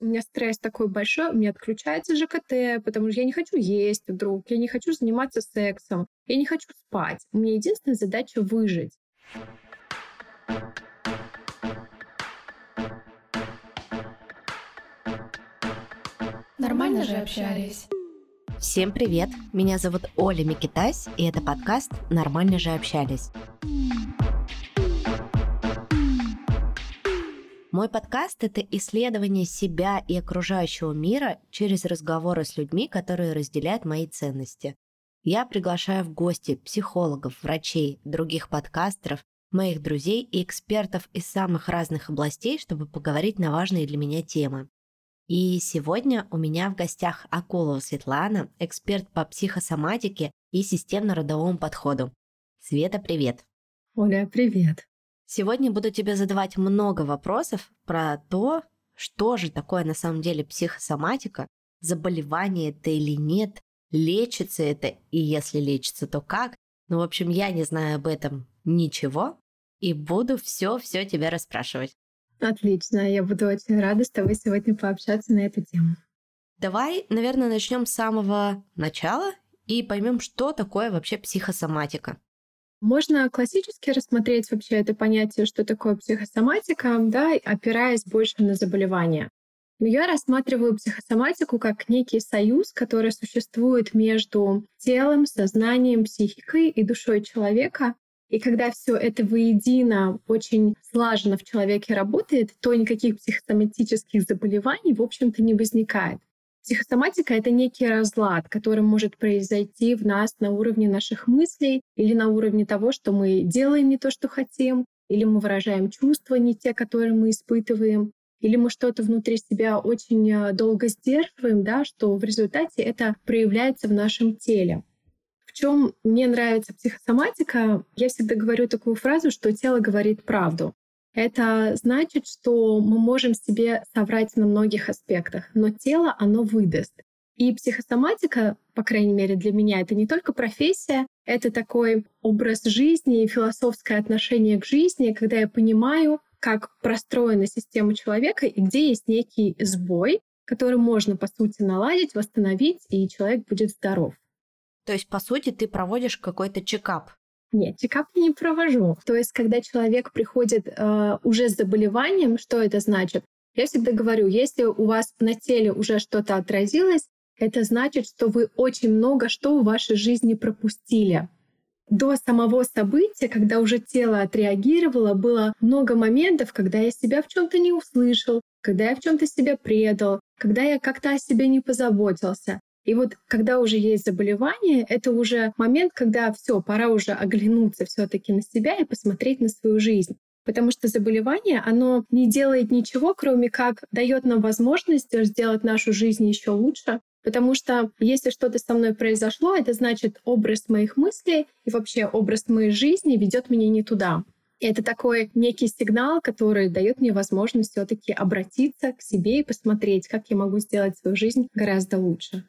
у меня стресс такой большой, у меня отключается ЖКТ, потому что я не хочу есть вдруг, я не хочу заниматься сексом, я не хочу спать. У меня единственная задача выжить. Нормально же общались. Всем привет! Меня зовут Оля Микитась, и это подкаст «Нормально же общались». Мой подкаст — это исследование себя и окружающего мира через разговоры с людьми, которые разделяют мои ценности. Я приглашаю в гости психологов, врачей, других подкастеров, моих друзей и экспертов из самых разных областей, чтобы поговорить на важные для меня темы. И сегодня у меня в гостях Акулова Светлана, эксперт по психосоматике и системно-родовому подходу. Света, привет! Оля, привет! Сегодня буду тебе задавать много вопросов про то, что же такое на самом деле психосоматика, заболевание это или нет, лечится это, и если лечится, то как. Ну, в общем, я не знаю об этом ничего, и буду все-все тебя расспрашивать. Отлично, я буду очень рада с тобой сегодня пообщаться на эту тему. Давай, наверное, начнем с самого начала и поймем, что такое вообще психосоматика. Можно классически рассмотреть вообще это понятие, что такое психосоматика, да, опираясь больше на заболевания. Но я рассматриваю психосоматику как некий союз, который существует между телом, сознанием, психикой и душой человека. И когда все это воедино очень слаженно в человеке работает, то никаких психосоматических заболеваний, в общем-то, не возникает. Психосоматика — это некий разлад, который может произойти в нас на уровне наших мыслей или на уровне того, что мы делаем не то, что хотим, или мы выражаем чувства не те, которые мы испытываем, или мы что-то внутри себя очень э, долго сдерживаем, да, что в результате это проявляется в нашем теле. В чем мне нравится психосоматика, я всегда говорю такую фразу, что тело говорит правду. Это значит, что мы можем себе соврать на многих аспектах, но тело, оно выдаст. И психосоматика, по крайней мере для меня, это не только профессия, это такой образ жизни и философское отношение к жизни, когда я понимаю, как простроена система человека и где есть некий сбой, который можно, по сути, наладить, восстановить, и человек будет здоров. То есть, по сути, ты проводишь какой-то чекап нет, чекап не провожу. То есть, когда человек приходит э, уже с заболеванием, что это значит? Я всегда говорю, если у вас на теле уже что-то отразилось, это значит, что вы очень много что в вашей жизни пропустили. До самого события, когда уже тело отреагировало, было много моментов, когда я себя в чем-то не услышал, когда я в чем-то себя предал, когда я как-то о себе не позаботился. И вот когда уже есть заболевание, это уже момент, когда все, пора уже оглянуться все-таки на себя и посмотреть на свою жизнь. Потому что заболевание, оно не делает ничего, кроме как дает нам возможность сделать нашу жизнь еще лучше. Потому что если что-то со мной произошло, это значит образ моих мыслей и вообще образ моей жизни ведет меня не туда. И это такой некий сигнал, который дает мне возможность все-таки обратиться к себе и посмотреть, как я могу сделать свою жизнь гораздо лучше.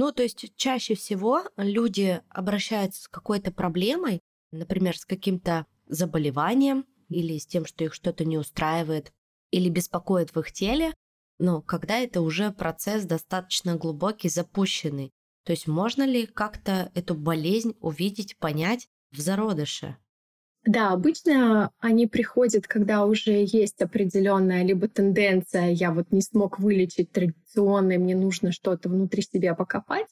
Ну, то есть чаще всего люди обращаются с какой-то проблемой, например, с каким-то заболеванием или с тем, что их что-то не устраивает или беспокоит в их теле, но когда это уже процесс достаточно глубокий, запущенный. То есть можно ли как-то эту болезнь увидеть, понять в зародыше? Да, обычно они приходят, когда уже есть определенная либо тенденция, я вот не смог вылечить традиционно, мне нужно что-то внутри себя покопать.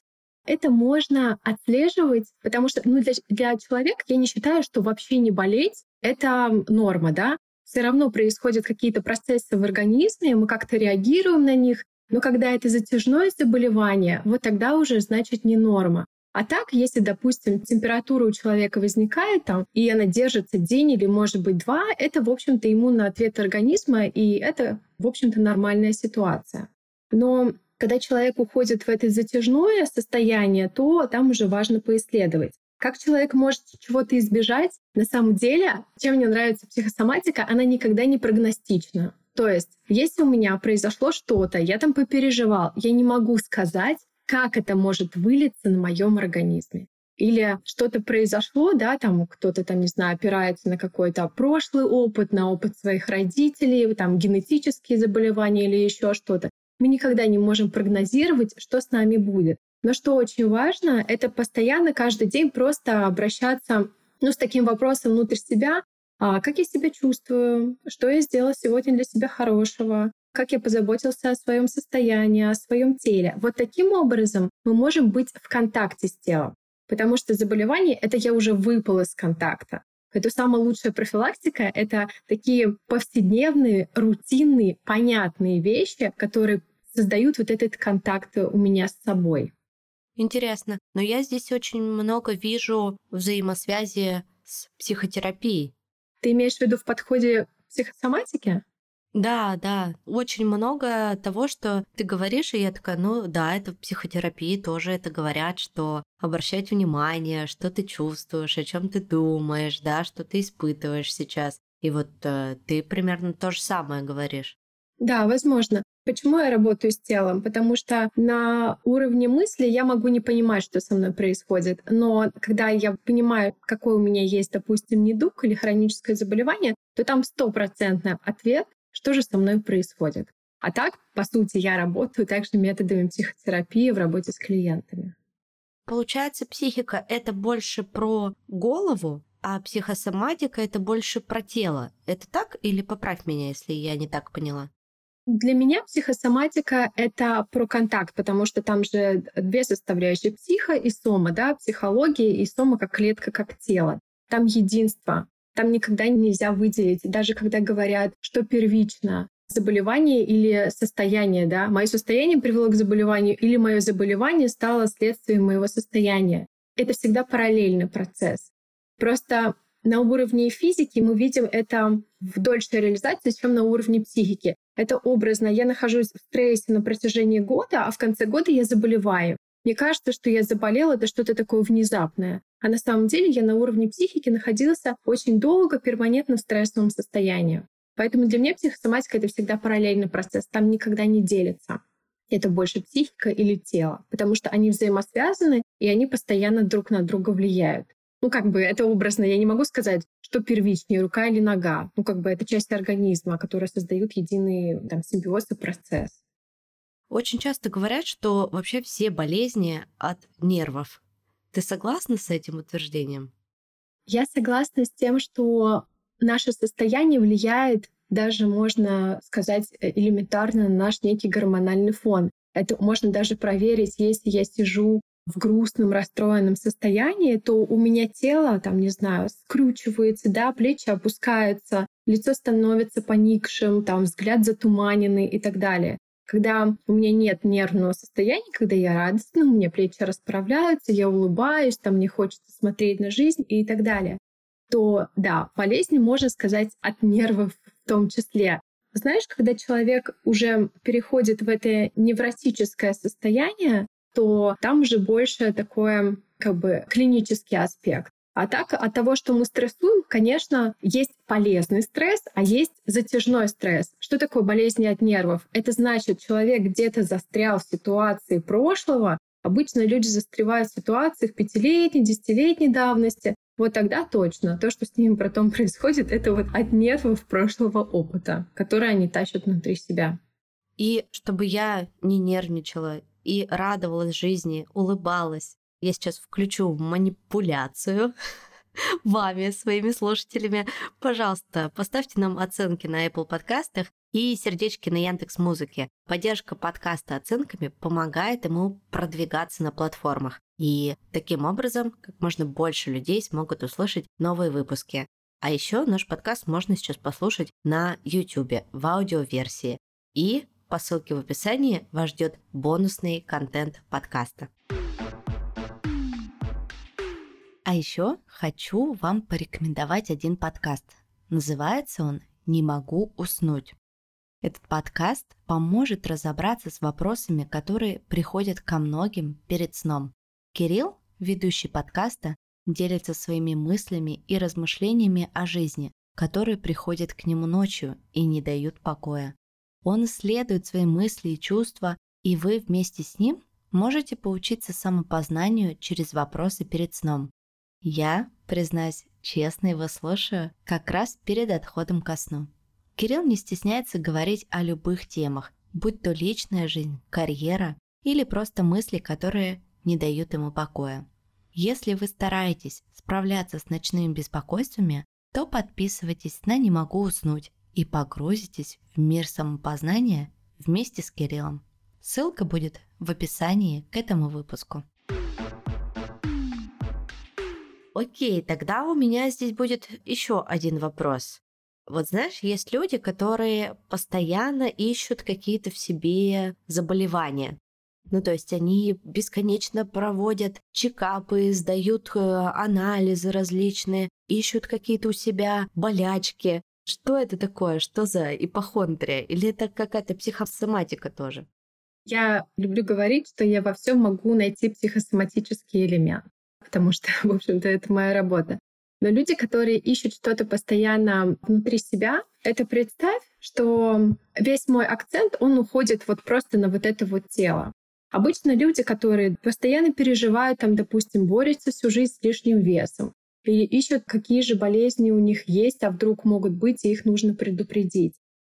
Это можно отслеживать, потому что ну, для, для человека я не считаю, что вообще не болеть — это норма, да. Все равно происходят какие-то процессы в организме, мы как-то реагируем на них, но когда это затяжное заболевание, вот тогда уже значит не норма. А так, если, допустим, температура у человека возникает там, и она держится день или, может быть, два, это, в общем-то, иммунный ответ организма, и это, в общем-то, нормальная ситуация. Но когда человек уходит в это затяжное состояние, то там уже важно поисследовать. Как человек может чего-то избежать? На самом деле, чем мне нравится психосоматика, она никогда не прогностична. То есть, если у меня произошло что-то, я там попереживал, я не могу сказать, как это может вылиться на моем организме. или что-то произошло, да, там кто-то там, не знаю, опирается на какой-то прошлый опыт, на опыт своих родителей, там генетические заболевания или еще что-то. Мы никогда не можем прогнозировать, что с нами будет. Но что очень важно, это постоянно каждый день просто обращаться ну, с таким вопросом внутрь себя, а как я себя чувствую, что я сделала сегодня для себя хорошего, как я позаботился о своем состоянии, о своем теле. Вот таким образом мы можем быть в контакте с телом. Потому что заболевание — это я уже выпал из контакта. Это самая лучшая профилактика — это такие повседневные, рутинные, понятные вещи, которые создают вот этот контакт у меня с собой. Интересно. Но я здесь очень много вижу взаимосвязи с психотерапией. Ты имеешь в виду в подходе психосоматики? Да, да, очень много того, что ты говоришь, и я такая, ну да, это в психотерапии тоже это говорят, что обращать внимание, что ты чувствуешь, о чем ты думаешь, да, что ты испытываешь сейчас. И вот э, ты примерно то же самое говоришь. Да, возможно. Почему я работаю с телом? Потому что на уровне мысли я могу не понимать, что со мной происходит. Но когда я понимаю, какой у меня есть, допустим, недуг или хроническое заболевание, то там стопроцентный ответ что же со мной происходит. А так, по сути, я работаю также методами психотерапии в работе с клиентами. Получается, психика — это больше про голову, а психосоматика — это больше про тело. Это так? Или поправь меня, если я не так поняла? Для меня психосоматика — это про контакт, потому что там же две составляющие — психо и сома, да, психология и сома как клетка, как тело. Там единство. Там никогда нельзя выделить, даже когда говорят, что первично, заболевание или состояние, да, мое состояние привело к заболеванию или мое заболевание стало следствием моего состояния. Это всегда параллельный процесс. Просто на уровне физики мы видим это в дольшей реализации, чем на уровне психики. Это образно. Я нахожусь в стрессе на протяжении года, а в конце года я заболеваю. Мне кажется, что я заболела, это что-то такое внезапное. А на самом деле я на уровне психики находился очень долго, перманентно в стрессовом состоянии. Поэтому для меня психосоматика — это всегда параллельный процесс, там никогда не делится. Это больше психика или тело, потому что они взаимосвязаны, и они постоянно друг на друга влияют. Ну, как бы это образно, я не могу сказать, что первичнее, рука или нога. Ну, как бы это часть организма, которая создают единый там, симбиоз и процесс. Очень часто говорят, что вообще все болезни от нервов. Ты согласна с этим утверждением? Я согласна с тем, что наше состояние влияет даже, можно сказать, э, элементарно на наш некий гормональный фон. Это можно даже проверить, если я сижу в грустном, расстроенном состоянии, то у меня тело, там, не знаю, скручивается, да, плечи опускаются, лицо становится поникшим, там, взгляд затуманенный и так далее. Когда у меня нет нервного состояния, когда я радостна, у меня плечи расправляются, я улыбаюсь, там мне хочется смотреть на жизнь и так далее, то да, болезни, можно сказать, от нервов в том числе. Знаешь, когда человек уже переходит в это невротическое состояние, то там уже больше такое как бы клинический аспект. А так от того, что мы стрессуем, конечно, есть полезный стресс, а есть затяжной стресс. Что такое болезни от нервов? Это значит, человек где-то застрял в ситуации прошлого. Обычно люди застревают в ситуациях пятилетней, десятилетней давности. Вот тогда точно то, что с ними потом происходит, это вот от нервов прошлого опыта, который они тащат внутри себя. И чтобы я не нервничала и радовалась жизни, улыбалась, я сейчас включу манипуляцию вами, своими слушателями. Пожалуйста, поставьте нам оценки на Apple подкастах и сердечки на Яндекс Музыке. Поддержка подкаста оценками помогает ему продвигаться на платформах. И таким образом как можно больше людей смогут услышать новые выпуски. А еще наш подкаст можно сейчас послушать на YouTube в аудиоверсии. И по ссылке в описании вас ждет бонусный контент подкаста. А еще хочу вам порекомендовать один подкаст. Называется он «Не могу уснуть». Этот подкаст поможет разобраться с вопросами, которые приходят ко многим перед сном. Кирилл, ведущий подкаста, делится своими мыслями и размышлениями о жизни, которые приходят к нему ночью и не дают покоя. Он исследует свои мысли и чувства, и вы вместе с ним можете поучиться самопознанию через вопросы перед сном. Я, признаюсь, честно его слушаю как раз перед отходом ко сну. Кирилл не стесняется говорить о любых темах, будь то личная жизнь, карьера или просто мысли, которые не дают ему покоя. Если вы стараетесь справляться с ночными беспокойствами, то подписывайтесь на «Не могу уснуть» и погрузитесь в мир самопознания вместе с Кириллом. Ссылка будет в описании к этому выпуску. Окей, тогда у меня здесь будет еще один вопрос. Вот знаешь, есть люди, которые постоянно ищут какие-то в себе заболевания. Ну, то есть они бесконечно проводят чекапы, сдают э, анализы различные, ищут какие-то у себя болячки. Что это такое? Что за ипохондрия? Или это какая-то психосоматика тоже? Я люблю говорить, что я во всем могу найти психосоматический элемент, потому что, в общем-то, это моя работа. Но люди, которые ищут что-то постоянно внутри себя, это представь, что весь мой акцент, он уходит вот просто на вот это вот тело. Обычно люди, которые постоянно переживают, там, допустим, борются всю жизнь с лишним весом, или ищут, какие же болезни у них есть, а вдруг могут быть, и их нужно предупредить.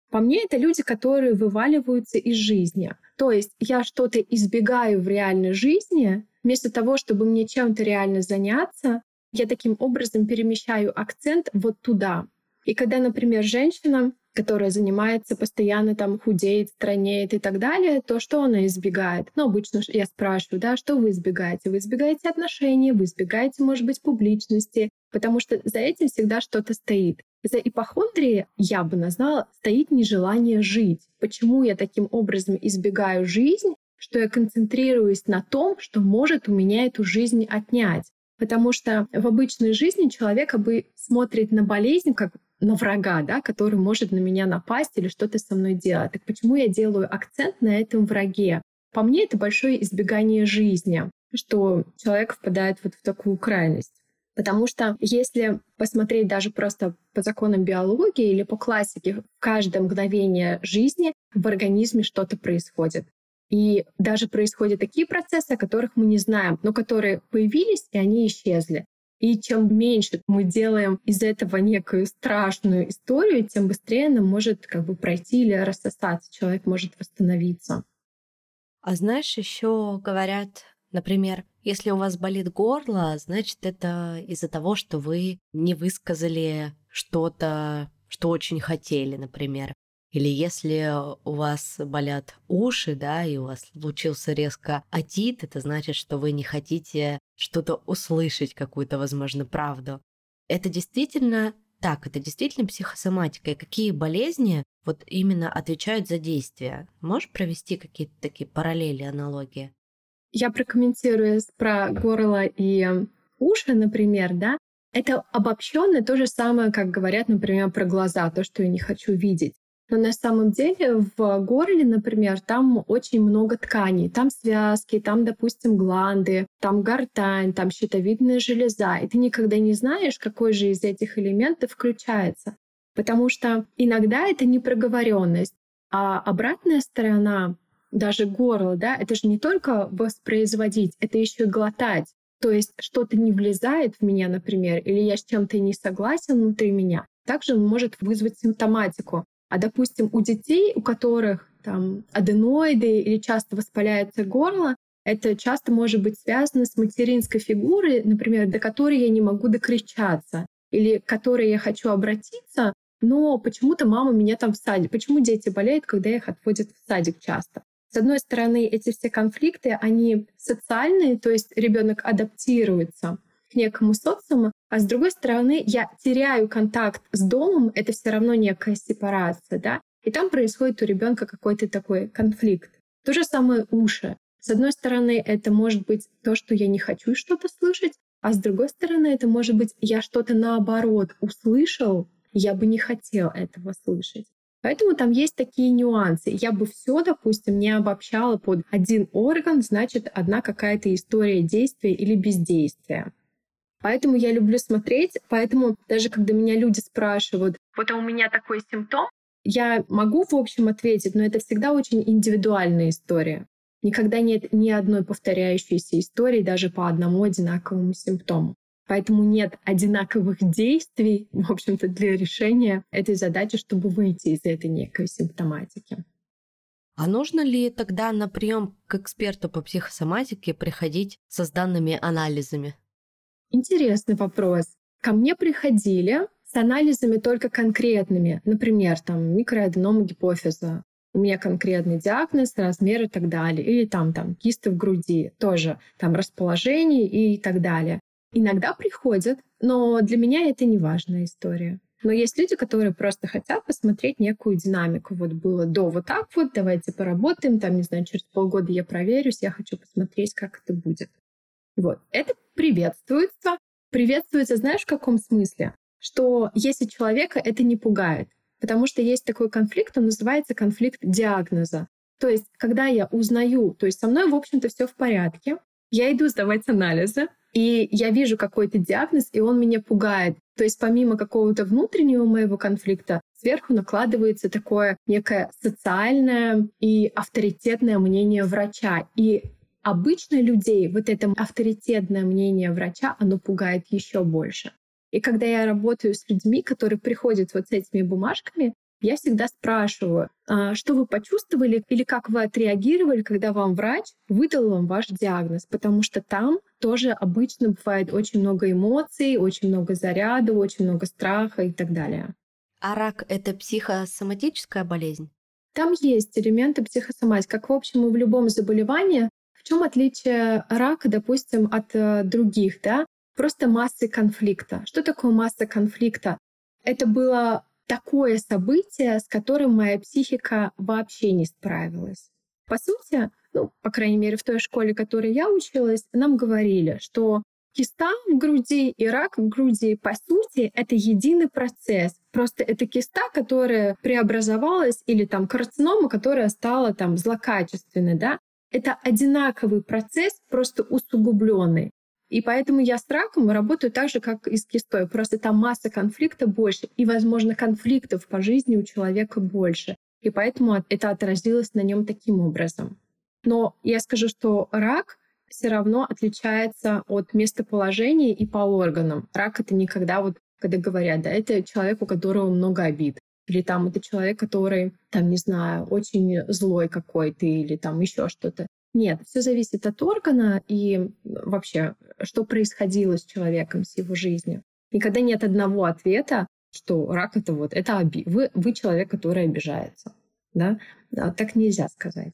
По мне, это люди, которые вываливаются из жизни. То есть я что-то избегаю в реальной жизни, вместо того, чтобы мне чем-то реально заняться, я таким образом перемещаю акцент вот туда. И когда, например, женщина которая занимается постоянно там худеет, странеет и так далее, то что она избегает? Ну, обычно я спрашиваю, да, что вы избегаете? Вы избегаете отношений, вы избегаете, может быть, публичности, потому что за этим всегда что-то стоит. За ипохондрией, я бы назвала, стоит нежелание жить. Почему я таким образом избегаю жизнь, что я концентрируюсь на том, что может у меня эту жизнь отнять. Потому что в обычной жизни человек бы смотрит на болезнь как на врага, да, который может на меня напасть или что-то со мной делать. Так почему я делаю акцент на этом враге? По мне это большое избегание жизни, что человек впадает вот в такую крайность. Потому что если посмотреть даже просто по законам биологии или по классике, в каждое мгновение жизни в организме что-то происходит. И даже происходят такие процессы, о которых мы не знаем, но которые появились, и они исчезли. И чем меньше мы делаем из этого некую страшную историю, тем быстрее нам может как бы пройти или рассосаться, человек может восстановиться. А знаешь, еще говорят, например, если у вас болит горло, значит это из-за того, что вы не высказали что-то, что очень хотели, например. Или если у вас болят уши, да, и у вас случился резко отит, это значит, что вы не хотите что-то услышать, какую-то, возможно, правду. Это действительно так, это действительно психосоматика. И какие болезни вот именно отвечают за действия? Можешь провести какие-то такие параллели, аналогии? Я прокомментирую про горло и уши, например, да. Это обобщенно то же самое, как говорят, например, про глаза, то, что я не хочу видеть. Но на самом деле в горле, например, там очень много тканей. Там связки, там, допустим, гланды, там гортань, там щитовидная железа. И ты никогда не знаешь, какой же из этих элементов включается. Потому что иногда это непроговоренность, а обратная сторона даже горло, да, это же не только воспроизводить, это еще и глотать. То есть что-то не влезает в меня, например, или я с чем-то не согласен внутри меня. Также может вызвать симптоматику. А, допустим, у детей, у которых там аденоиды или часто воспаляется горло, это часто может быть связано с материнской фигурой, например, до которой я не могу докричаться, или к которой я хочу обратиться, но почему-то мама меня там в садик. Почему дети болеют, когда их отводят в садик часто? С одной стороны, эти все конфликты, они социальные, то есть ребенок адаптируется к некому социуму, а с другой стороны, я теряю контакт с домом, это все равно некая сепарация, да, и там происходит у ребенка какой-то такой конфликт. То же самое уши. С одной стороны, это может быть то, что я не хочу что-то слышать, а с другой стороны, это может быть я что-то наоборот услышал, я бы не хотел этого слышать. Поэтому там есть такие нюансы. Я бы все, допустим, не обобщала под один орган, значит, одна какая-то история действия или бездействия. Поэтому я люблю смотреть, поэтому даже когда меня люди спрашивают, вот а у меня такой симптом, я могу в общем ответить, но это всегда очень индивидуальная история. Никогда нет ни одной повторяющейся истории даже по одному одинаковому симптому. Поэтому нет одинаковых действий, в общем-то, для решения этой задачи, чтобы выйти из этой некой симптоматики. А нужно ли тогда на прием к эксперту по психосоматике приходить со данными анализами? Интересный вопрос. Ко мне приходили с анализами только конкретными, например, там микроаденома гипофиза, у меня конкретный диагноз, размер и так далее. Или там, там кисты в груди, тоже там расположение и так далее. Иногда приходят, но для меня это не важная история. Но есть люди, которые просто хотят посмотреть некую динамику. Вот было до вот так вот, давайте поработаем, там, не знаю, через полгода я проверюсь, я хочу посмотреть, как это будет. Вот. Это приветствуется. Приветствуется, знаешь, в каком смысле? Что если человека это не пугает, Потому что есть такой конфликт, он называется конфликт диагноза. То есть, когда я узнаю, то есть со мной, в общем-то, все в порядке, я иду сдавать анализы, и я вижу какой-то диагноз, и он меня пугает. То есть помимо какого-то внутреннего моего конфликта, сверху накладывается такое некое социальное и авторитетное мнение врача. И обычно людей вот это авторитетное мнение врача, оно пугает еще больше. И когда я работаю с людьми, которые приходят вот с этими бумажками, я всегда спрашиваю, а, что вы почувствовали или как вы отреагировали, когда вам врач выдал вам ваш диагноз, потому что там тоже обычно бывает очень много эмоций, очень много заряда, очень много страха и так далее. А рак — это психосоматическая болезнь? Там есть элементы психосоматики, как в общем и в любом заболевании. Чем отличие рака, допустим, от э, других, да? просто массы конфликта. Что такое масса конфликта? Это было такое событие, с которым моя психика вообще не справилась. По сути, ну, по крайней мере, в той школе, в которой я училась, нам говорили, что киста в груди и рак в груди, по сути, это единый процесс. Просто это киста, которая преобразовалась, или там карцинома, которая стала там злокачественной, да? Это одинаковый процесс, просто усугубленный. И поэтому я с раком работаю так же, как и с кистой. Просто там масса конфликта больше, и, возможно, конфликтов по жизни у человека больше. И поэтому это отразилось на нем таким образом. Но я скажу, что рак все равно отличается от местоположения и по органам. Рак это никогда вот, когда говорят, да, это человек, у которого много обид. Или там это человек, который, там, не знаю, очень злой какой-то, или там еще что-то. Нет, все зависит от органа и вообще, что происходило с человеком, с его жизнью. Никогда нет одного ответа, что рак это вот, это оби... вы, вы человек, который обижается. Да? А так нельзя сказать.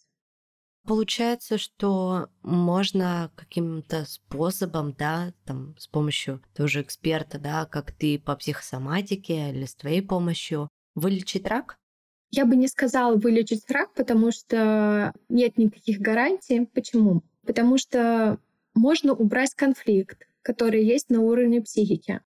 Получается, что можно каким-то способом, да, там, с помощью тоже эксперта, да, как ты по психосоматике или с твоей помощью, вылечить рак? Я бы не сказала вылечить рак, потому что нет никаких гарантий. Почему? Потому что можно убрать конфликт, который есть на уровне психики.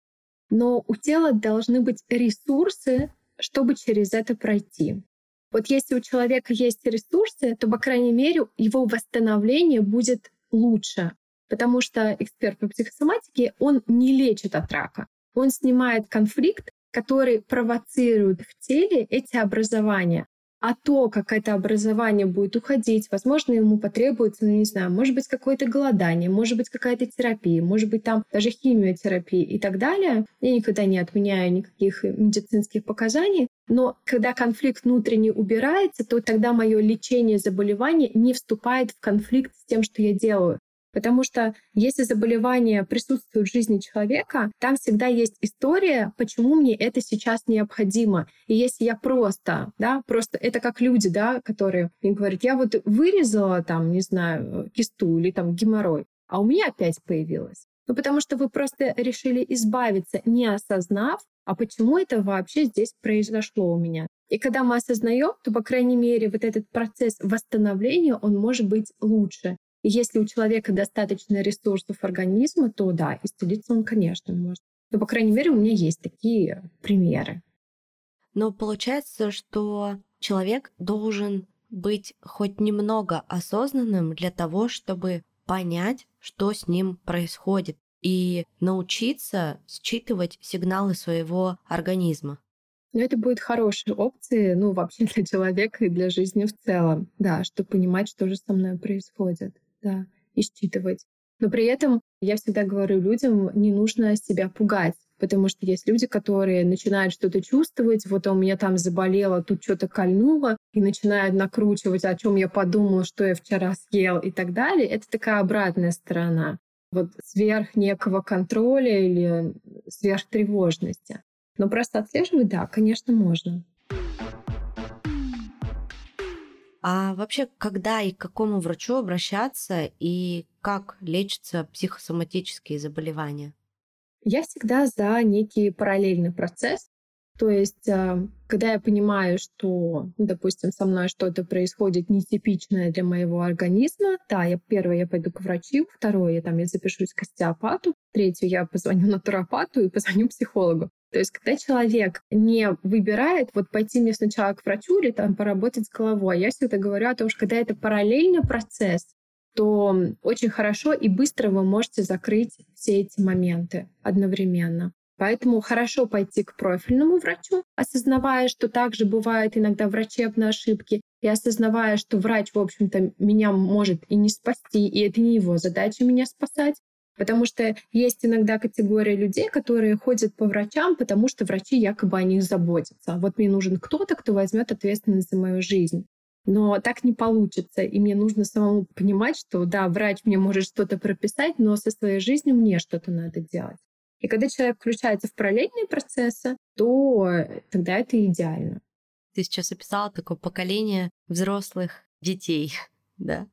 Но у тела должны быть ресурсы, чтобы через это пройти. Вот если у человека есть ресурсы, то, по крайней мере, его восстановление будет лучше. Потому что эксперт по психосоматике, он не лечит от рака. Он снимает конфликт, который провоцирует в теле эти образования. А то, как это образование будет уходить, возможно, ему потребуется, ну не знаю, может быть, какое-то голодание, может быть, какая-то терапия, может быть, там даже химиотерапия и так далее. Я никогда не отменяю никаких медицинских показаний, но когда конфликт внутренний убирается, то тогда мое лечение заболевания не вступает в конфликт с тем, что я делаю. Потому что если заболевание присутствует в жизни человека, там всегда есть история, почему мне это сейчас необходимо. И если я просто, да, просто это как люди, да, которые им говорят, я вот вырезала там, не знаю, кисту или там геморрой, а у меня опять появилось. Ну, потому что вы просто решили избавиться, не осознав, а почему это вообще здесь произошло у меня. И когда мы осознаем, то, по крайней мере, вот этот процесс восстановления, он может быть лучше. Если у человека достаточно ресурсов организма, то да, исцелиться он, конечно, может. Но, по крайней мере, у меня есть такие примеры. Но получается, что человек должен быть хоть немного осознанным для того, чтобы понять, что с ним происходит, и научиться считывать сигналы своего организма. Но это будет хорошей опцией, ну, вообще для человека и для жизни в целом, да, чтобы понимать, что же со мной происходит, да, и. Но при этом я всегда говорю людям, не нужно себя пугать, потому что есть люди, которые начинают что-то чувствовать, вот у меня там заболело, тут что-то кольнуло, и начинают накручивать, о чем я подумала, что я вчера съел и так далее. Это такая обратная сторона вот сверх некого контроля или сверхтревожности. Но просто отслеживать, да, конечно, можно. А вообще, когда и к какому врачу обращаться и как лечатся психосоматические заболевания? Я всегда за некий параллельный процесс. То есть, а, когда я понимаю, что, ну, допустим, со мной что-то происходит нетипичное для моего организма, да, я первое, я пойду к врачу, второе, я там я запишусь к остеопату, третье, я позвоню натуропату и позвоню психологу. То есть, когда человек не выбирает, вот пойти мне сначала к врачу или там поработать с головой, я всегда говорю о том, что когда это параллельный процесс, то очень хорошо и быстро вы можете закрыть все эти моменты одновременно. Поэтому хорошо пойти к профильному врачу, осознавая, что также бывают иногда врачебные ошибки, и осознавая, что врач, в общем-то, меня может и не спасти, и это не его задача меня спасать. Потому что есть иногда категория людей, которые ходят по врачам, потому что врачи якобы о них заботятся. Вот мне нужен кто-то, кто возьмет ответственность за мою жизнь. Но так не получится. И мне нужно самому понимать, что да, врач мне может что-то прописать, но со своей жизнью мне что-то надо делать. И когда человек включается в параллельные процессы, то тогда это идеально. Ты сейчас описала такое поколение взрослых детей, да?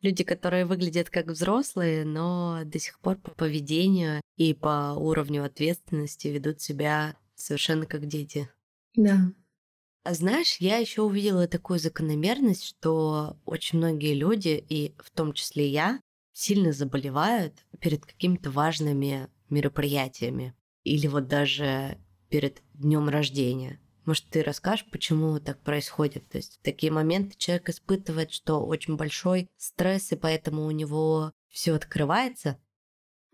Люди, которые выглядят как взрослые, но до сих пор по поведению и по уровню ответственности ведут себя совершенно как дети. Да. А знаешь, я еще увидела такую закономерность, что очень многие люди, и в том числе я, сильно заболевают перед какими-то важными мероприятиями или вот даже перед днем рождения. Может, ты расскажешь, почему так происходит? То есть в такие моменты человек испытывает, что очень большой стресс, и поэтому у него все открывается?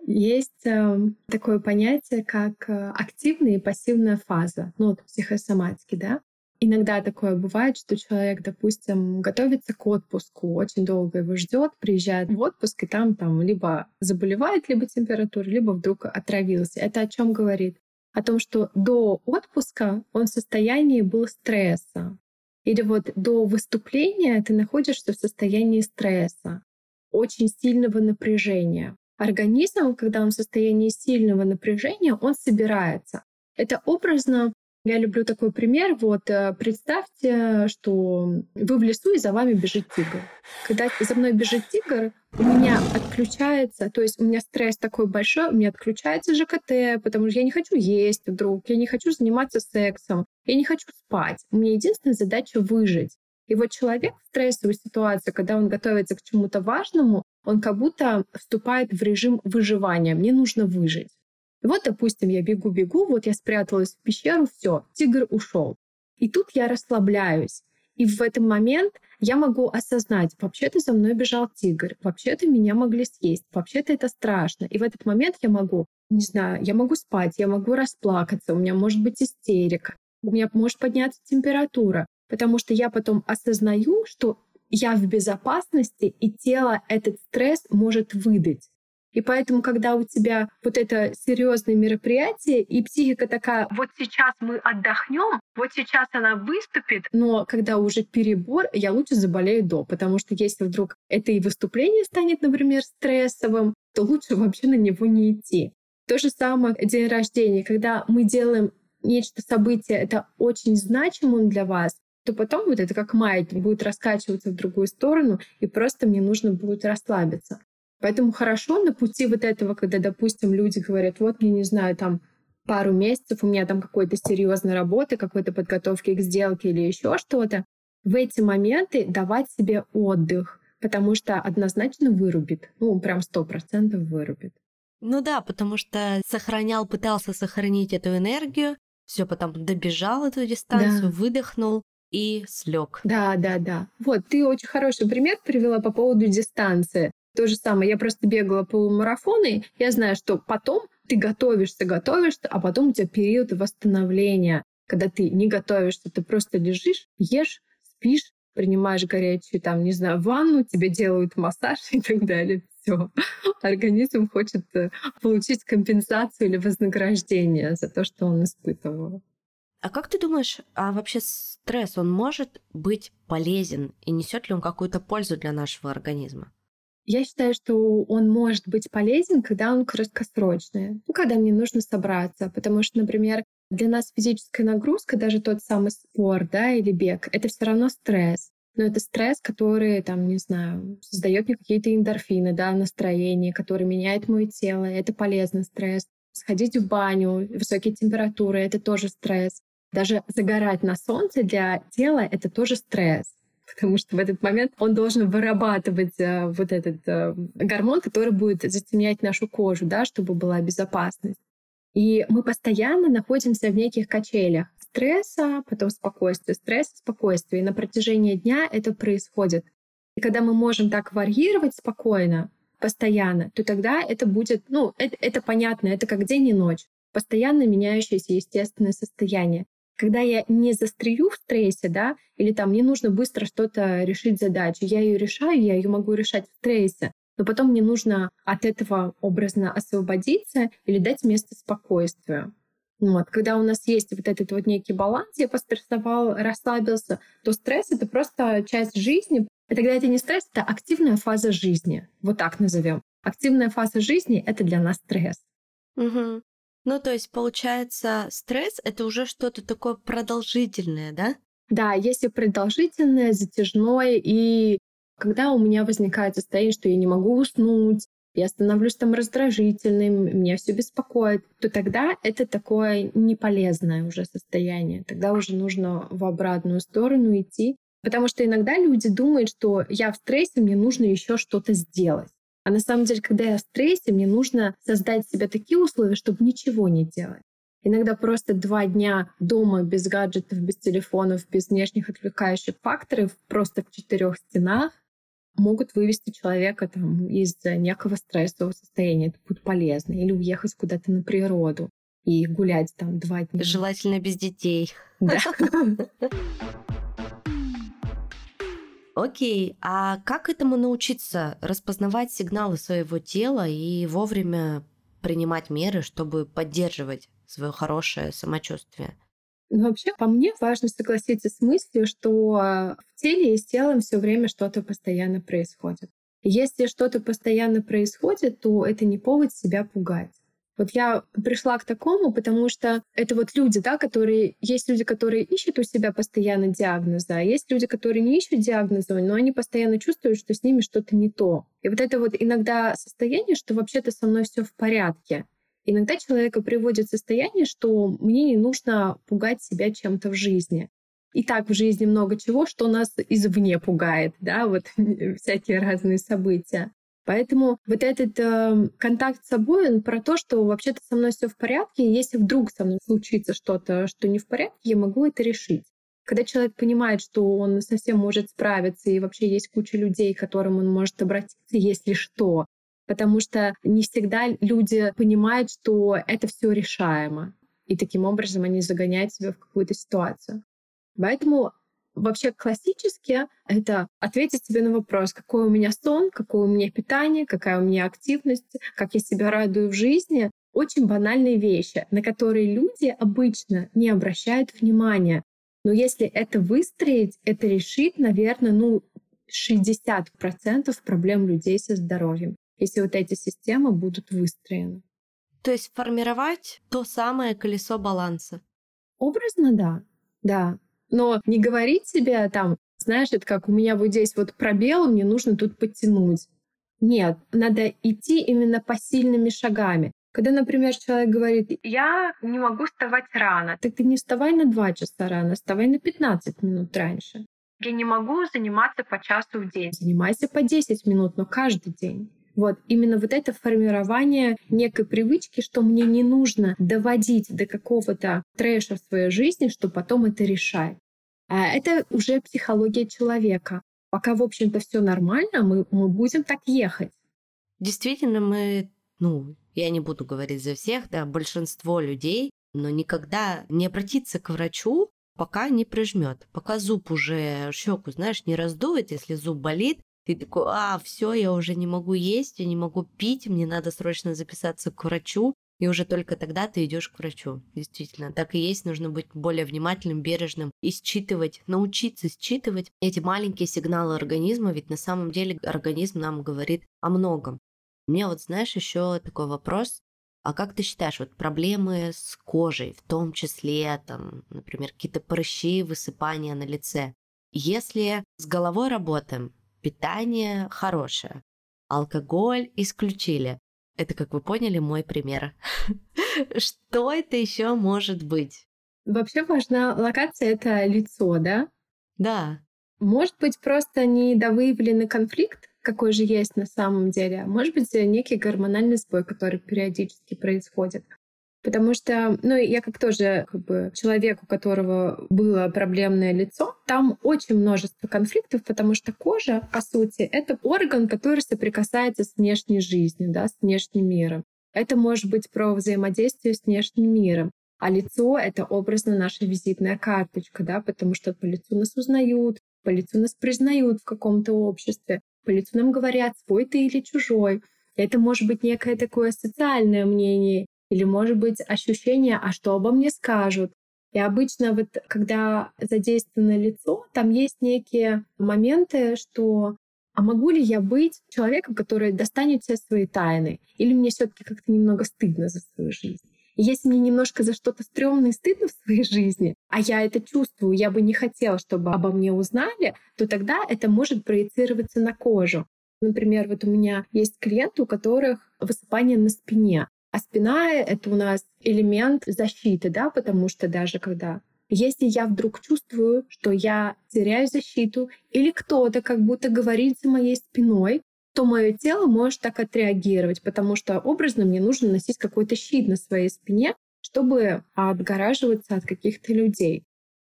Есть э, такое понятие, как э, активная и пассивная фаза, ну, вот психосоматики, да. Иногда такое бывает, что человек, допустим, готовится к отпуску, очень долго его ждет, приезжает в отпуск, и там, там либо заболевает, либо температура, либо вдруг отравился. Это о чем говорит? О том, что до отпуска он в состоянии был стресса. Или вот до выступления ты находишься в состоянии стресса, очень сильного напряжения. Организм, когда он в состоянии сильного напряжения, он собирается. Это образно я люблю такой пример. Вот э, представьте, что вы в лесу, и за вами бежит тигр. Когда за мной бежит тигр, у меня отключается, то есть у меня стресс такой большой, у меня отключается ЖКТ, потому что я не хочу есть вдруг, я не хочу заниматься сексом, я не хочу спать. У меня единственная задача выжить. И вот человек в стрессовой ситуации, когда он готовится к чему-то важному, он как будто вступает в режим выживания. Мне нужно выжить. Вот, допустим, я бегу-бегу, вот я спряталась в пещеру, все, тигр ушел. И тут я расслабляюсь. И в этот момент я могу осознать, вообще-то за мной бежал тигр, вообще-то меня могли съесть, вообще-то это страшно. И в этот момент я могу, не знаю, я могу спать, я могу расплакаться, у меня может быть истерика, у меня может подняться температура, потому что я потом осознаю, что я в безопасности, и тело этот стресс может выдать. И поэтому, когда у тебя вот это серьезное мероприятие, и психика такая, вот сейчас мы отдохнем, вот сейчас она выступит, но когда уже перебор, я лучше заболею до, потому что если вдруг это и выступление станет, например, стрессовым, то лучше вообще на него не идти. То же самое день рождения, когда мы делаем нечто событие, это очень значимым для вас, то потом вот это как маятник будет раскачиваться в другую сторону, и просто мне нужно будет расслабиться. Поэтому хорошо на пути вот этого, когда, допустим, люди говорят, вот, мне не знаю, там пару месяцев у меня там какой-то серьезной работы, какой-то подготовки к сделке или еще что-то, в эти моменты давать себе отдых, потому что однозначно вырубит, ну, прям сто процентов вырубит. Ну да, потому что сохранял, пытался сохранить эту энергию, все потом добежал эту дистанцию, да. выдохнул и слег. Да, да, да. Вот, ты очень хороший пример привела по поводу дистанции. То же самое, я просто бегала полумарафоны, я знаю, что потом ты готовишься, готовишься, а потом у тебя период восстановления. когда ты не готовишься, ты просто лежишь, ешь, спишь, принимаешь горячую, там, не знаю, ванну, тебе делают массаж и так далее. Все. Организм хочет э, получить компенсацию или вознаграждение за то, что он испытывал. А как ты думаешь, а вообще стресс, он может быть полезен и несет ли он какую-то пользу для нашего организма? Я считаю, что он может быть полезен, когда он краткосрочный, ну, когда мне нужно собраться. Потому что, например, для нас физическая нагрузка, даже тот самый спорт, да, или бег, это все равно стресс. Но это стресс, который, там, не знаю, создает мне какие-то эндорфины, да, настроение, который меняет мое тело. Это полезный стресс. Сходить в баню, высокие температуры — это тоже стресс. Даже загорать на солнце для тела — это тоже стресс потому что в этот момент он должен вырабатывать э, вот этот э, гормон, который будет затемнять нашу кожу, да, чтобы была безопасность. И мы постоянно находимся в неких качелях стресса, потом спокойствия, стресса, спокойствия. И на протяжении дня это происходит. И когда мы можем так варьировать спокойно, постоянно, то тогда это будет, ну, это, это понятно, это как день и ночь. Постоянно меняющееся естественное состояние когда я не застрелю в стрессе, да, или там мне нужно быстро что-то решить задачу, я ее решаю, я ее могу решать в стрессе, но потом мне нужно от этого образно освободиться или дать место спокойствию. Вот. Когда у нас есть вот этот вот некий баланс, я пострессовал, расслабился, то стресс — это просто часть жизни. И тогда это не стресс, это активная фаза жизни. Вот так назовем. Активная фаза жизни — это для нас стресс. Угу. Ну, то есть, получается, стресс — это уже что-то такое продолжительное, да? Да, если продолжительное, затяжное, и когда у меня возникает состояние, что я не могу уснуть, я становлюсь там раздражительным, меня все беспокоит, то тогда это такое неполезное уже состояние. Тогда уже нужно в обратную сторону идти. Потому что иногда люди думают, что я в стрессе, мне нужно еще что-то сделать. А на самом деле, когда я в стрессе, мне нужно создать себе такие условия, чтобы ничего не делать. Иногда просто два дня дома без гаджетов, без телефонов, без внешних отвлекающих факторов, просто в четырех стенах могут вывести человека там, из некого стрессового состояния. Это будет полезно. Или уехать куда-то на природу и гулять там два дня. Желательно без детей. Да. Окей, а как этому научиться распознавать сигналы своего тела и вовремя принимать меры, чтобы поддерживать свое хорошее самочувствие? Ну, вообще, по мне важно согласиться с мыслью, что в теле и с телом все время что-то постоянно происходит. Если что-то постоянно происходит, то это не повод себя пугать. Вот я пришла к такому, потому что это вот люди, да, которые... Есть люди, которые ищут у себя постоянно диагнозы, а есть люди, которые не ищут диагноза, но они постоянно чувствуют, что с ними что-то не то. И вот это вот иногда состояние, что вообще-то со мной все в порядке. Иногда человека приводит состояние, что мне не нужно пугать себя чем-то в жизни. И так в жизни много чего, что нас извне пугает, да, вот всякие разные события. Поэтому вот этот э, контакт с собой, он про то, что вообще-то со мной все в порядке, и если вдруг со мной случится что-то, что не в порядке, я могу это решить. Когда человек понимает, что он совсем может справиться, и вообще есть куча людей, к которым он может обратиться, если что. Потому что не всегда люди понимают, что это все решаемо. И таким образом они загоняют себя в какую-то ситуацию. Поэтому Вообще классически это ответить себе на вопрос, какой у меня сон, какое у меня питание, какая у меня активность, как я себя радую в жизни. Очень банальные вещи, на которые люди обычно не обращают внимания. Но если это выстроить, это решит, наверное, ну, 60% проблем людей со здоровьем, если вот эти системы будут выстроены. То есть формировать то самое колесо баланса. Образно, да. Да. Но не говорить себе там, знаешь, это как у меня вот здесь вот пробел, мне нужно тут подтянуть. Нет, надо идти именно посильными шагами. Когда, например, человек говорит, я не могу вставать рано, так ты не вставай на 2 часа рано, вставай на 15 минут раньше. Я не могу заниматься по часу в день. Занимайся по 10 минут, но каждый день. Вот именно вот это формирование некой привычки, что мне не нужно доводить до какого-то трэша в своей жизни, что потом это решает. А это уже психология человека. Пока, в общем-то, все нормально, мы, мы будем так ехать. Действительно, мы, ну, я не буду говорить за всех, да, большинство людей но никогда не обратиться к врачу, пока не прижмет, пока зуб уже щеку, знаешь, не раздует, если зуб болит, ты такой, а, все, я уже не могу есть, я не могу пить, мне надо срочно записаться к врачу, и уже только тогда ты идешь к врачу. Действительно, так и есть, нужно быть более внимательным, бережным и считывать, научиться считывать эти маленькие сигналы организма, ведь на самом деле организм нам говорит о многом. Мне вот, знаешь, еще такой вопрос, а как ты считаешь, вот проблемы с кожей, в том числе, там, например, какие-то прыщи, высыпания на лице, если с головой работаем, питание хорошее, алкоголь исключили, это, как вы поняли, мой пример. Что это еще может быть? Вообще важна локация — это лицо, да? Да. Может быть, просто недовыявленный конфликт, какой же есть на самом деле. А может быть, некий гормональный сбой, который периодически происходит. Потому что, ну, я как тоже как бы человек, у которого было проблемное лицо, там очень множество конфликтов, потому что кожа, по сути, это орган, который соприкасается с внешней жизнью, да, с внешним миром. Это может быть про взаимодействие с внешним миром. А лицо — это образно наша визитная карточка, да, потому что по лицу нас узнают, по лицу нас признают в каком-то обществе, по лицу нам говорят, свой ты или чужой. Это может быть некое такое социальное мнение, или, может быть, ощущение, а что обо мне скажут. И обычно вот когда задействовано лицо, там есть некие моменты, что а могу ли я быть человеком, который достанет все свои тайны? Или мне все таки как-то немного стыдно за свою жизнь? И если мне немножко за что-то стрёмно и стыдно в своей жизни, а я это чувствую, я бы не хотела, чтобы обо мне узнали, то тогда это может проецироваться на кожу. Например, вот у меня есть клиенты, у которых высыпание на спине. А спина — это у нас элемент защиты, да, потому что даже когда если я вдруг чувствую, что я теряю защиту, или кто-то как будто говорит за моей спиной, то мое тело может так отреагировать, потому что образно мне нужно носить какой-то щит на своей спине, чтобы отгораживаться от каких-то людей.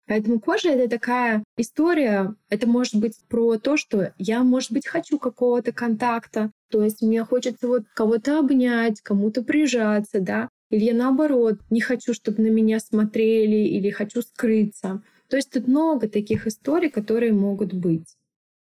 Поэтому кожа — это такая история. Это может быть про то, что я, может быть, хочу какого-то контакта. То есть мне хочется вот кого-то обнять, кому-то прижаться, да. Или я наоборот не хочу, чтобы на меня смотрели, или хочу скрыться. То есть тут много таких историй, которые могут быть.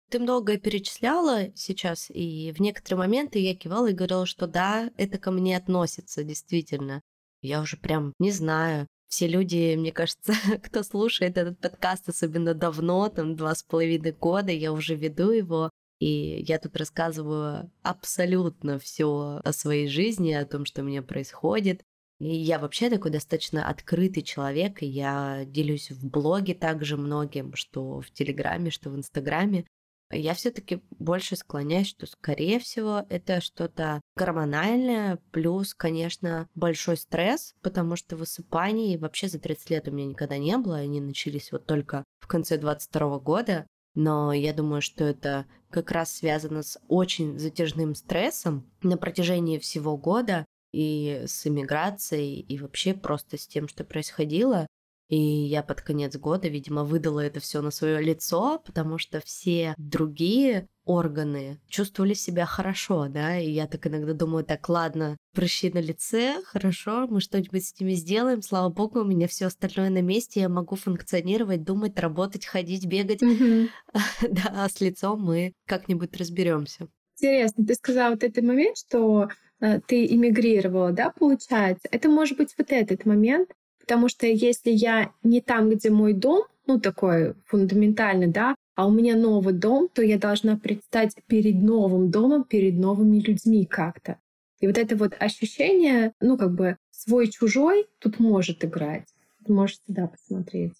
Ты многое перечисляла сейчас, и в некоторые моменты я кивала и говорила, что да, это ко мне относится, действительно. Я уже прям не знаю, все люди, мне кажется, кто слушает этот подкаст особенно давно, там два с половиной года, я уже веду его, и я тут рассказываю абсолютно все о своей жизни, о том, что у меня происходит. И я вообще такой достаточно открытый человек, и я делюсь в блоге также многим, что в Телеграме, что в Инстаграме. Я все-таки больше склоняюсь, что, скорее всего, это что-то гормональное, плюс, конечно, большой стресс, потому что высыпаний вообще за 30 лет у меня никогда не было, они начались вот только в конце 22 года, но я думаю, что это как раз связано с очень затяжным стрессом на протяжении всего года и с иммиграцией, и вообще просто с тем, что происходило. И я под конец года, видимо, выдала это все на свое лицо, потому что все другие органы чувствовали себя хорошо, да, и я так иногда думаю, так, ладно, прыщи на лице, хорошо, мы что-нибудь с ними сделаем, слава богу, у меня все остальное на месте, я могу функционировать, думать, работать, ходить, бегать, да, а с лицом мы как-нибудь разберемся. Интересно, ты сказала вот этот момент, что э, ты эмигрировала, да, получается. Это может быть вот этот момент, Потому что если я не там, где мой дом, ну такой фундаментальный, да, а у меня новый дом, то я должна предстать перед новым домом, перед новыми людьми как-то. И вот это вот ощущение, ну как бы свой-чужой тут может играть. Можете, да, посмотреть.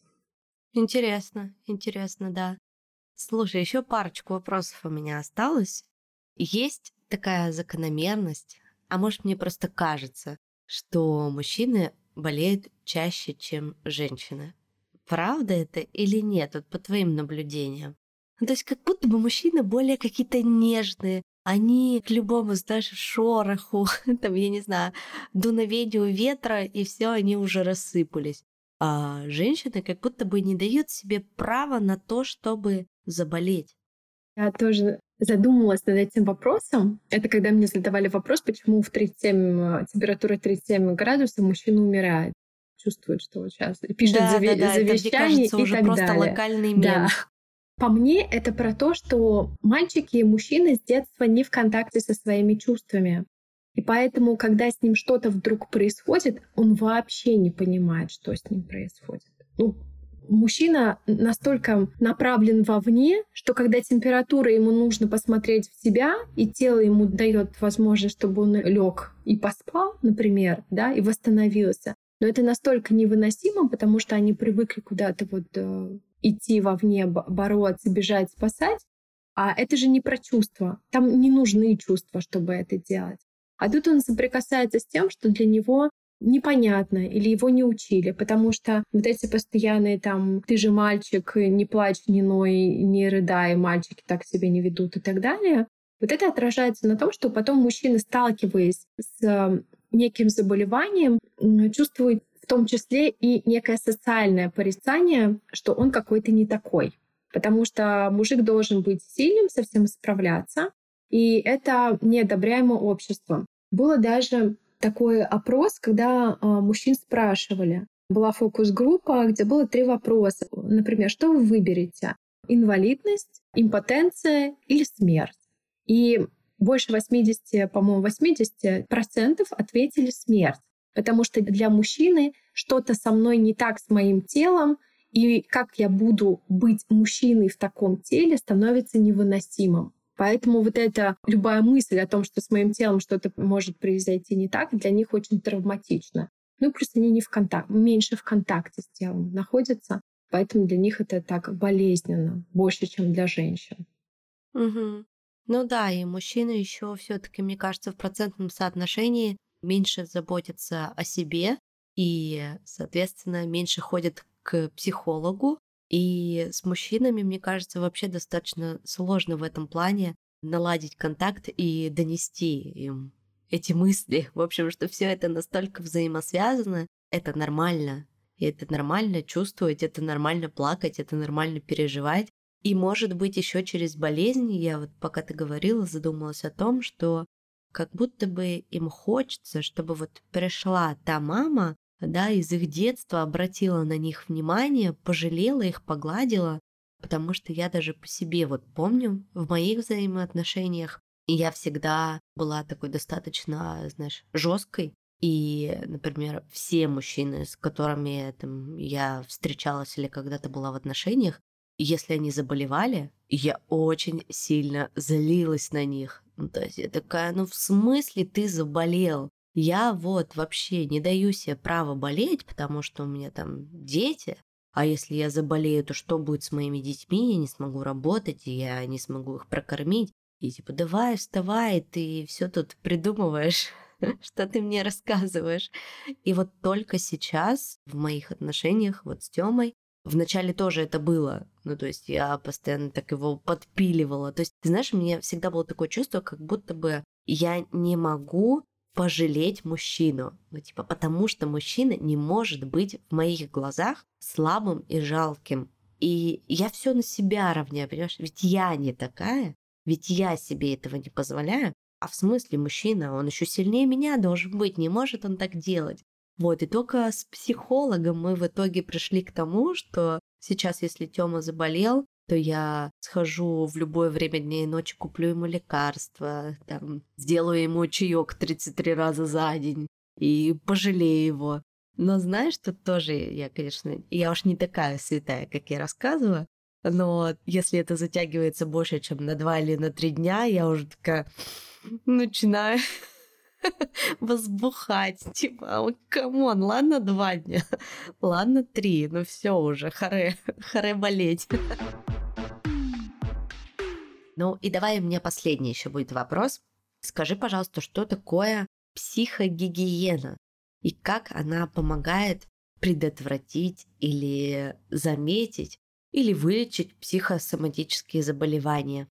Интересно, интересно, да. Слушай, еще парочку вопросов у меня осталось. Есть такая закономерность, а может мне просто кажется, что мужчины болеют чаще, чем женщины. Правда это или нет, вот по твоим наблюдениям? Ну, то есть как будто бы мужчины более какие-то нежные, они к любому, знаешь, шороху, там, я не знаю, дуновению ветра, и все, они уже рассыпались. А женщины как будто бы не дают себе права на то, чтобы заболеть. Я тоже задумалась над этим вопросом. Это когда мне задавали вопрос, почему в 37, э, температура 37 градусов мужчина умирает. чувствует, что вот сейчас пишет да, заве- да, да, завещание это, и уже так просто далее. локальный мем. Да. По мне, это про то, что мальчики и мужчины с детства не в контакте со своими чувствами. И поэтому, когда с ним что-то вдруг происходит, он вообще не понимает, что с ним происходит. Ну, мужчина настолько направлен вовне, что когда температура ему нужно посмотреть в себя, и тело ему дает возможность, чтобы он лег и поспал, например, да, и восстановился. Но это настолько невыносимо, потому что они привыкли куда-то вот э, идти вовне, бороться, бежать, спасать. А это же не про чувства. Там не нужны чувства, чтобы это делать. А тут он соприкасается с тем, что для него непонятно или его не учили, потому что вот эти постоянные там «ты же мальчик, не плачь, не ной, не рыдай, мальчики так себя не ведут» и так далее, вот это отражается на том, что потом мужчины, сталкиваясь с неким заболеванием, чувствуют в том числе и некое социальное порицание, что он какой-то не такой. Потому что мужик должен быть сильным, совсем справляться, и это неодобряемо обществом. Было даже такой опрос, когда а, мужчин спрашивали. Была фокус-группа, где было три вопроса. Например, что вы выберете? Инвалидность, импотенция или смерть? И больше 80, по-моему, 80 процентов ответили смерть. Потому что для мужчины что-то со мной не так с моим телом, и как я буду быть мужчиной в таком теле, становится невыносимым. Поэтому вот эта любая мысль о том, что с моим телом что-то может произойти не так, для них очень травматично. Ну, плюс они не в контакте, меньше в контакте с телом находятся, поэтому для них это так болезненно, больше, чем для женщин. Угу. Ну да, и мужчины еще все-таки, мне кажется, в процентном соотношении меньше заботятся о себе и, соответственно, меньше ходят к психологу, и с мужчинами, мне кажется, вообще достаточно сложно в этом плане наладить контакт и донести им эти мысли. В общем, что все это настолько взаимосвязано, это нормально. И это нормально чувствовать, это нормально плакать, это нормально переживать. И может быть еще через болезнь, я вот пока ты говорила, задумалась о том, что как будто бы им хочется, чтобы вот пришла та мама, да, из их детства обратила на них внимание, пожалела их, погладила, потому что я даже по себе вот помню в моих взаимоотношениях, я всегда была такой достаточно, знаешь, жесткой. И, например, все мужчины, с которыми там, я встречалась или когда-то была в отношениях, если они заболевали, я очень сильно злилась на них. Ну, то есть я такая, ну в смысле ты заболел? Я вот вообще не даю себе права болеть, потому что у меня там дети, а если я заболею, то что будет с моими детьми? Я не смогу работать, я не смогу их прокормить. И типа, давай, вставай, ты все тут придумываешь, что ты мне рассказываешь. И вот только сейчас в моих отношениях вот с Тёмой Вначале тоже это было. Ну, то есть я постоянно так его подпиливала. То есть, ты знаешь, у меня всегда было такое чувство, как будто бы я не могу пожалеть мужчину. Ну, типа, потому что мужчина не может быть в моих глазах слабым и жалким. И я все на себя равняю, понимаешь? Ведь я не такая, ведь я себе этого не позволяю. А в смысле мужчина, он еще сильнее меня должен быть, не может он так делать. Вот, и только с психологом мы в итоге пришли к тому, что сейчас, если Тёма заболел, то я схожу в любое время дня и ночи, куплю ему лекарства, там, сделаю ему чаек 33 раза за день и пожалею его. Но знаешь, тут тоже я, конечно, я уж не такая святая, как я рассказываю, но если это затягивается больше, чем на два или на три дня, я уже такая начинаю возбухать. Типа, come on, ладно два дня, ладно три, ну все уже, харе, харе болеть. Ну и давай у меня последний еще будет вопрос. Скажи, пожалуйста, что такое психогигиена и как она помогает предотвратить или заметить или вылечить психосоматические заболевания?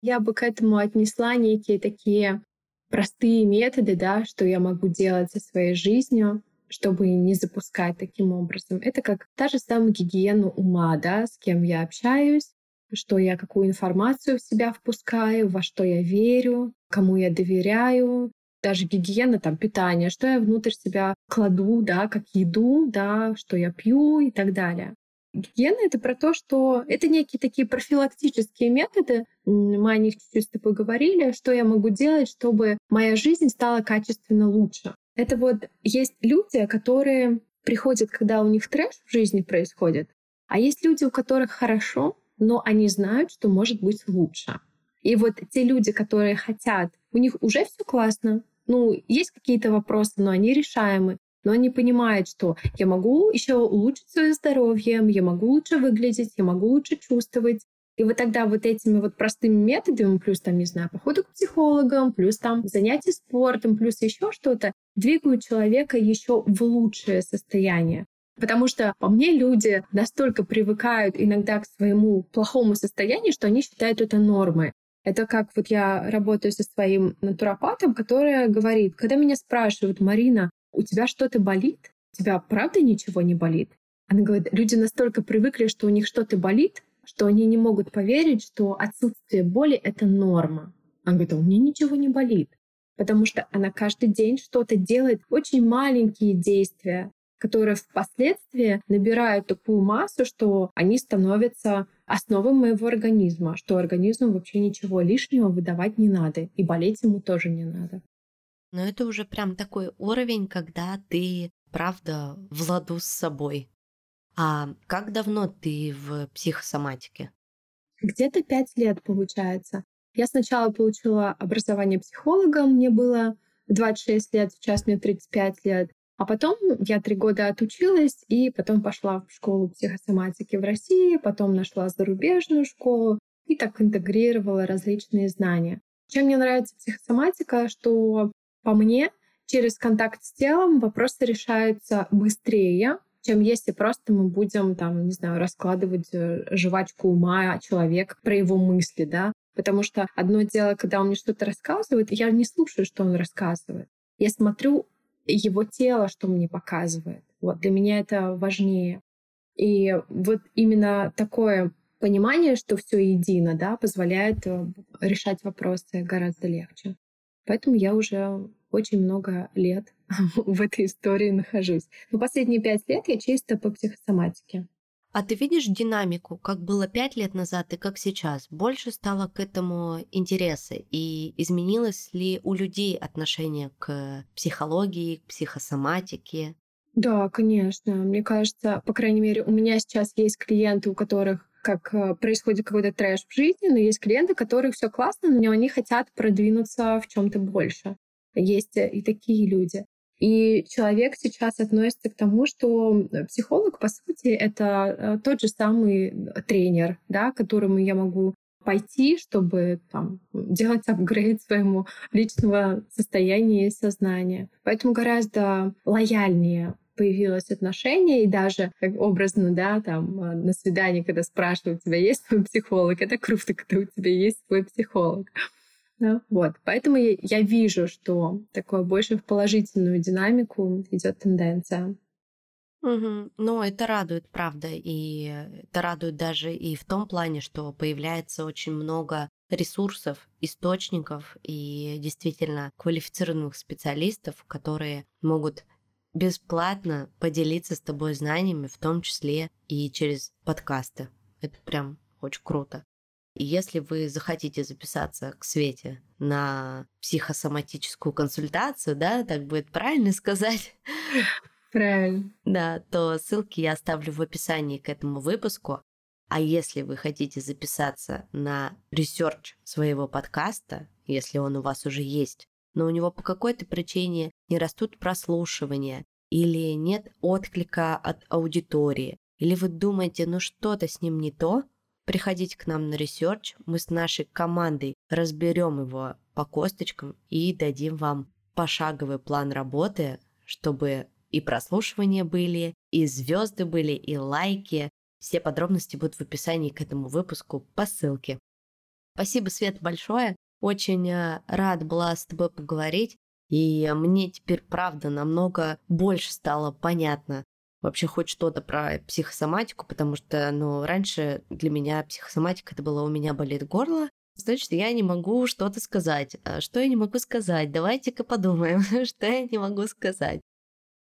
Я бы к этому отнесла некие такие простые методы, да, что я могу делать со своей жизнью, чтобы не запускать таким образом. Это как та же самая гигиена ума, да, с кем я общаюсь, что я какую информацию в себя впускаю, во что я верю, кому я доверяю, даже гигиена там питания, что я внутрь себя кладу, да, как еду, да, что я пью и так далее. Гигиена — это про то, что это некие такие профилактические методы. Мы о них чуть-чуть с тобой говорили, что я могу делать, чтобы моя жизнь стала качественно лучше. Это вот есть люди, которые приходят, когда у них трэш в жизни происходит, а есть люди, у которых хорошо, но они знают, что может быть лучше. И вот те люди, которые хотят, у них уже все классно, ну, есть какие-то вопросы, но они решаемы. Но они понимают, что я могу еще улучшить свое здоровье, я могу лучше выглядеть, я могу лучше чувствовать. И вот тогда вот этими вот простыми методами, плюс там, не знаю, походу к психологам, плюс там занятия спортом, плюс еще что-то, двигают человека еще в лучшее состояние. Потому что по мне люди настолько привыкают иногда к своему плохому состоянию, что они считают это нормой. Это как вот я работаю со своим натуропатом, которая говорит, когда меня спрашивают, Марина, у тебя что-то болит? У тебя правда ничего не болит? Она говорит, люди настолько привыкли, что у них что-то болит, что они не могут поверить, что отсутствие боли — это норма. Она говорит, а у меня ничего не болит. Потому что она каждый день что-то делает, очень маленькие действия, которые впоследствии набирают такую массу, что они становятся основой моего организма, что организму вообще ничего лишнего выдавать не надо, и болеть ему тоже не надо. Но это уже прям такой уровень, когда ты, правда, в ладу с собой. А как давно ты в психосоматике? Где-то пять лет получается. Я сначала получила образование психолога, мне было 26 лет, сейчас мне 35 лет. А потом я три года отучилась и потом пошла в школу психосоматики в России, потом нашла зарубежную школу и так интегрировала различные знания. Чем мне нравится психосоматика, что по мне через контакт с телом вопросы решаются быстрее, чем если просто мы будем, там, не знаю, раскладывать э, жвачку ума человека про его мысли, да. Потому что одно дело, когда он мне что-то рассказывает, я не слушаю, что он рассказывает. Я смотрю его тело, что мне показывает. Вот для меня это важнее. И вот именно такое понимание, что все едино, да, позволяет э, решать вопросы гораздо легче. Поэтому я уже очень много лет в этой истории нахожусь. Но последние пять лет я чисто по психосоматике. А ты видишь динамику, как было пять лет назад и как сейчас? Больше стало к этому интереса? И изменилось ли у людей отношение к психологии, к психосоматике? Да, конечно. Мне кажется, по крайней мере, у меня сейчас есть клиенты, у которых как э, происходит какой-то трэш в жизни, но есть клиенты, которых все классно, но они хотят продвинуться в чем-то больше. Есть и такие люди. И человек сейчас относится к тому, что психолог, по сути, это э, тот же самый тренер, да, к которому я могу пойти, чтобы там, делать апгрейд своему личного состояния и сознания. Поэтому гораздо лояльнее появилось отношение, и даже как образно, да, там э, на свидании, когда спрашивают, тебя есть свой психолог, это круто, когда у тебя есть свой психолог. Да? Вот. Поэтому я, я вижу, что такое больше в положительную динамику идет тенденция. Угу. Ну, это радует, правда. И это радует даже и в том плане, что появляется очень много ресурсов, источников и действительно квалифицированных специалистов, которые могут бесплатно поделиться с тобой знаниями, в том числе и через подкасты. Это прям очень круто. И если вы захотите записаться к Свете на психосоматическую консультацию, да, так будет правильно сказать? Правильно. Да, то ссылки я оставлю в описании к этому выпуску. А если вы хотите записаться на research своего подкаста, если он у вас уже есть, но у него по какой-то причине не растут прослушивания или нет отклика от аудитории, или вы думаете, ну что-то с ним не то, Приходите к нам на research, мы с нашей командой разберем его по косточкам и дадим вам пошаговый план работы, чтобы и прослушивания были, и звезды были, и лайки. Все подробности будут в описании к этому выпуску по ссылке. Спасибо, Свет, большое. Очень э, рад была с тобой поговорить. И мне теперь, правда, намного больше стало понятно, вообще хоть что-то про психосоматику, потому что, ну, раньше для меня психосоматика это было «у меня болит горло», Значит, я не могу что-то сказать. А что я не могу сказать? Давайте-ка подумаем, что я не могу сказать.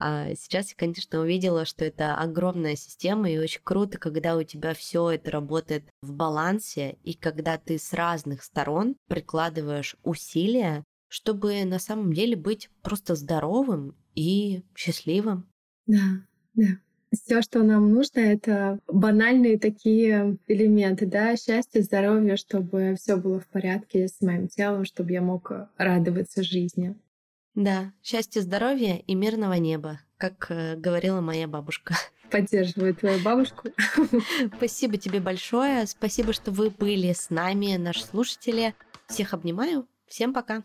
А сейчас я, конечно, увидела, что это огромная система, и очень круто, когда у тебя все это работает в балансе, и когда ты с разных сторон прикладываешь усилия, чтобы на самом деле быть просто здоровым и счастливым. Да, да. Все, что нам нужно, это банальные такие элементы, да, счастье, здоровье, чтобы все было в порядке с моим телом, чтобы я мог радоваться жизни. Да, счастья, здоровья и мирного неба, как э, говорила моя бабушка. Поддерживаю твою бабушку. Спасибо тебе большое. Спасибо, что вы были с нами, наши слушатели. Всех обнимаю. Всем пока.